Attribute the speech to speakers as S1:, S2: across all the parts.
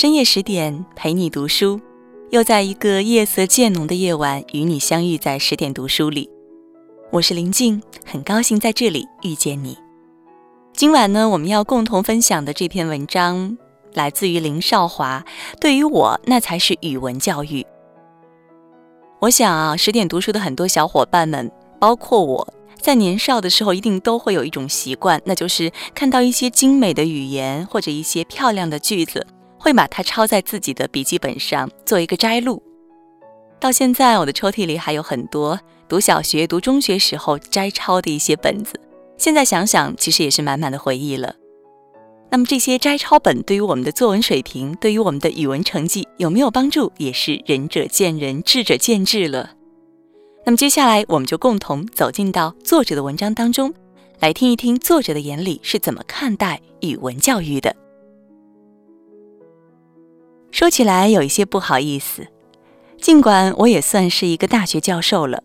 S1: 深夜十点陪你读书，又在一个夜色渐浓的夜晚与你相遇在十点读书里。我是林静，很高兴在这里遇见你。今晚呢，我们要共同分享的这篇文章来自于林少华。对于我，那才是语文教育。我想啊，十点读书的很多小伙伴们，包括我。在年少的时候，一定都会有一种习惯，那就是看到一些精美的语言或者一些漂亮的句子，会把它抄在自己的笔记本上做一个摘录。到现在，我的抽屉里还有很多读小学、读中学时候摘抄的一些本子。现在想想，其实也是满满的回忆了。那么这些摘抄本对于我们的作文水平，对于我们的语文成绩有没有帮助，也是仁者见仁，智者见智了。那么接下来，我们就共同走进到作者的文章当中，来听一听作者的眼里是怎么看待语文教育的。说起来有一些不好意思，尽管我也算是一个大学教授了，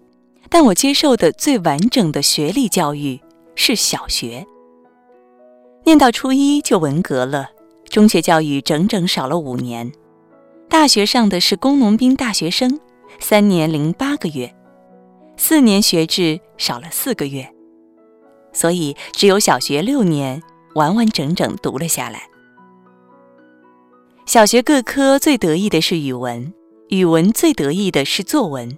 S1: 但我接受的最完整的学历教育是小学，念到初一就文革了，中学教育整整少了五年，大学上的是工农兵大学生，三年零八个月。四年学制少了四个月，所以只有小学六年完完整整读了下来。小学各科最得意的是语文，语文最得意的是作文，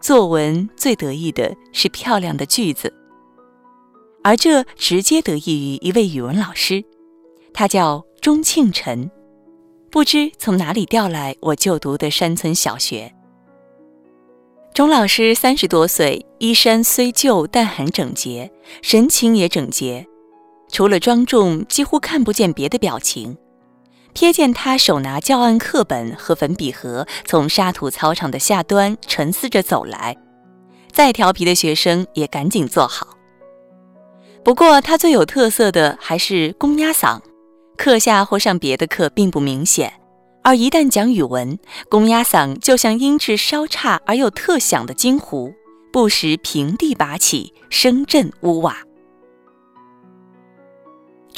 S1: 作文最得意的是漂亮的句子。而这直接得益于一位语文老师，他叫钟庆辰，不知从哪里调来我就读的山村小学。钟老师三十多岁，衣衫虽旧，但很整洁，神情也整洁。除了庄重，几乎看不见别的表情。瞥见他手拿教案课本和粉笔盒，从沙土操场的下端沉思着走来，再调皮的学生也赶紧坐好。不过，他最有特色的还是公鸭嗓，课下或上别的课并不明显。而一旦讲语文，公鸭嗓就像音质稍差而又特响的金壶，不时平地拔起，声震屋瓦。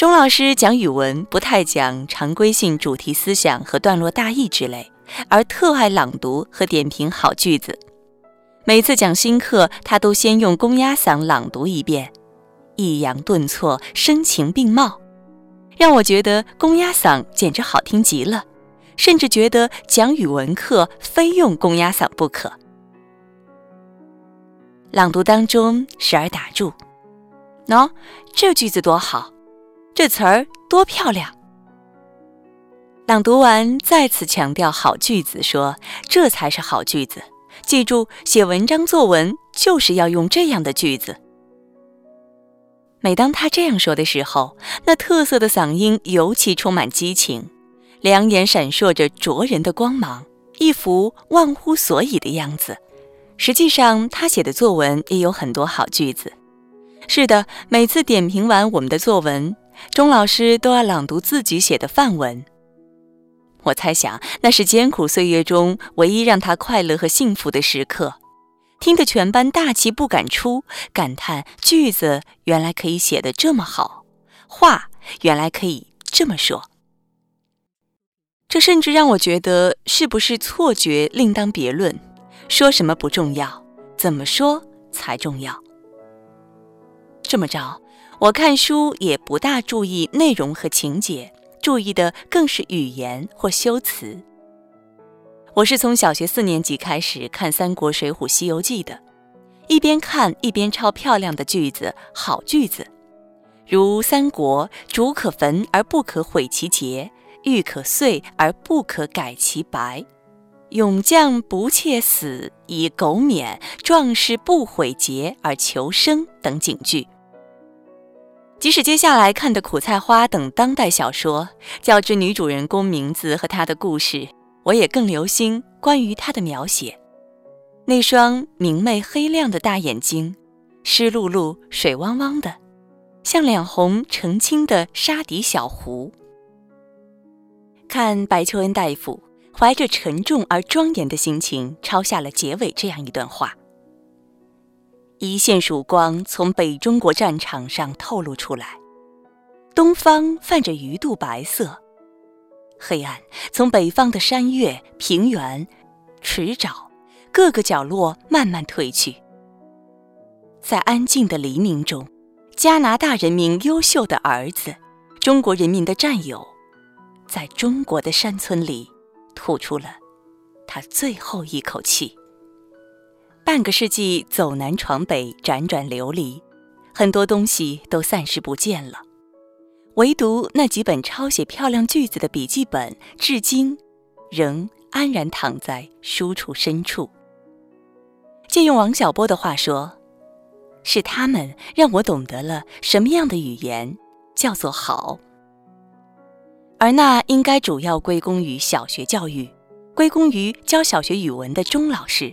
S1: 钟老师讲语文不太讲常规性主题思想和段落大意之类，而特爱朗读和点评好句子。每次讲新课，他都先用公鸭嗓朗读一遍，抑扬顿挫，声情并茂，让我觉得公鸭嗓简直好听极了。甚至觉得讲语文课非用公鸭嗓不可。朗读当中时而打住，喏，这句子多好，这词儿多漂亮。朗读完再次强调好句子，说这才是好句子。记住，写文章作文就是要用这样的句子。每当他这样说的时候，那特色的嗓音尤其充满激情。两眼闪烁着灼人的光芒，一副忘乎所以的样子。实际上，他写的作文也有很多好句子。是的，每次点评完我们的作文，钟老师都要朗读自己写的范文。我猜想，那是艰苦岁月中唯一让他快乐和幸福的时刻。听得全班大气不敢出，感叹句子原来可以写得这么好，话原来可以这么说。这甚至让我觉得，是不是错觉另当别论。说什么不重要，怎么说才重要。这么着，我看书也不大注意内容和情节，注意的更是语言或修辞。我是从小学四年级开始看《三国》《水浒》《西游记》的，一边看一边抄漂亮的句子、好句子，如《三国》“主可焚而不可毁其节”。玉可碎而不可改其白，勇将不怯死以苟免，壮士不毁节而求生等警句。即使接下来看的《苦菜花》等当代小说，较之女主人公名字和她的故事，我也更留心关于她的描写。那双明媚黑亮的大眼睛，湿漉漉、水汪汪的，像两泓澄清的沙底小湖。看白求恩大夫怀着沉重而庄严的心情抄下了结尾这样一段话：一线曙光从北中国战场上透露出来，东方泛着鱼肚白色，黑暗从北方的山岳、平原、池沼各个角落慢慢褪去，在安静的黎明中，加拿大人民优秀的儿子，中国人民的战友，在中国的山村里吐出了他最后一口气。半个世纪走南闯北，辗转流离，很多东西都散失不见了。唯独那几本抄写漂亮句子的笔记本，至今仍安然躺在书橱深处。借用王小波的话说，是他们让我懂得了什么样的语言叫做好。而那应该主要归功于小学教育，归功于教小学语文的钟老师。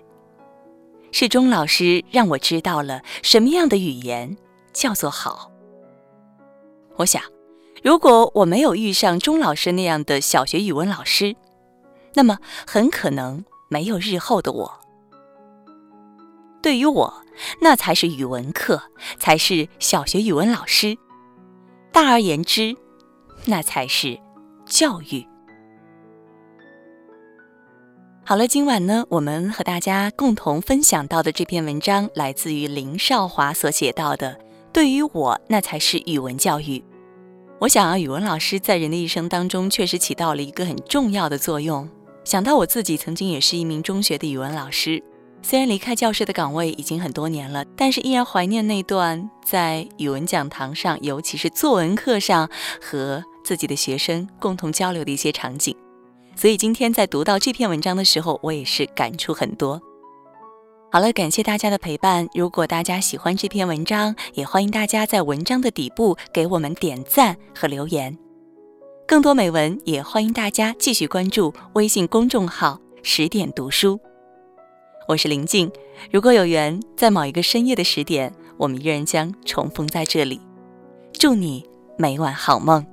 S1: 是钟老师让我知道了什么样的语言叫做好。我想。如果我没有遇上钟老师那样的小学语文老师，那么很可能没有日后的我。对于我，那才是语文课，才是小学语文老师。大而言之，那才是教育。好了，今晚呢，我们和大家共同分享到的这篇文章，来自于林少华所写到的。对于我，那才是语文教育。我想啊，语文老师在人的一生当中确实起到了一个很重要的作用。想到我自己曾经也是一名中学的语文老师，虽然离开教师的岗位已经很多年了，但是依然怀念那段在语文讲堂上，尤其是作文课上和自己的学生共同交流的一些场景。所以今天在读到这篇文章的时候，我也是感触很多。好了，感谢大家的陪伴。如果大家喜欢这篇文章，也欢迎大家在文章的底部给我们点赞和留言。更多美文，也欢迎大家继续关注微信公众号“十点读书”。我是林静，如果有缘，在某一个深夜的十点，我们依然将重逢在这里。祝你每晚好梦。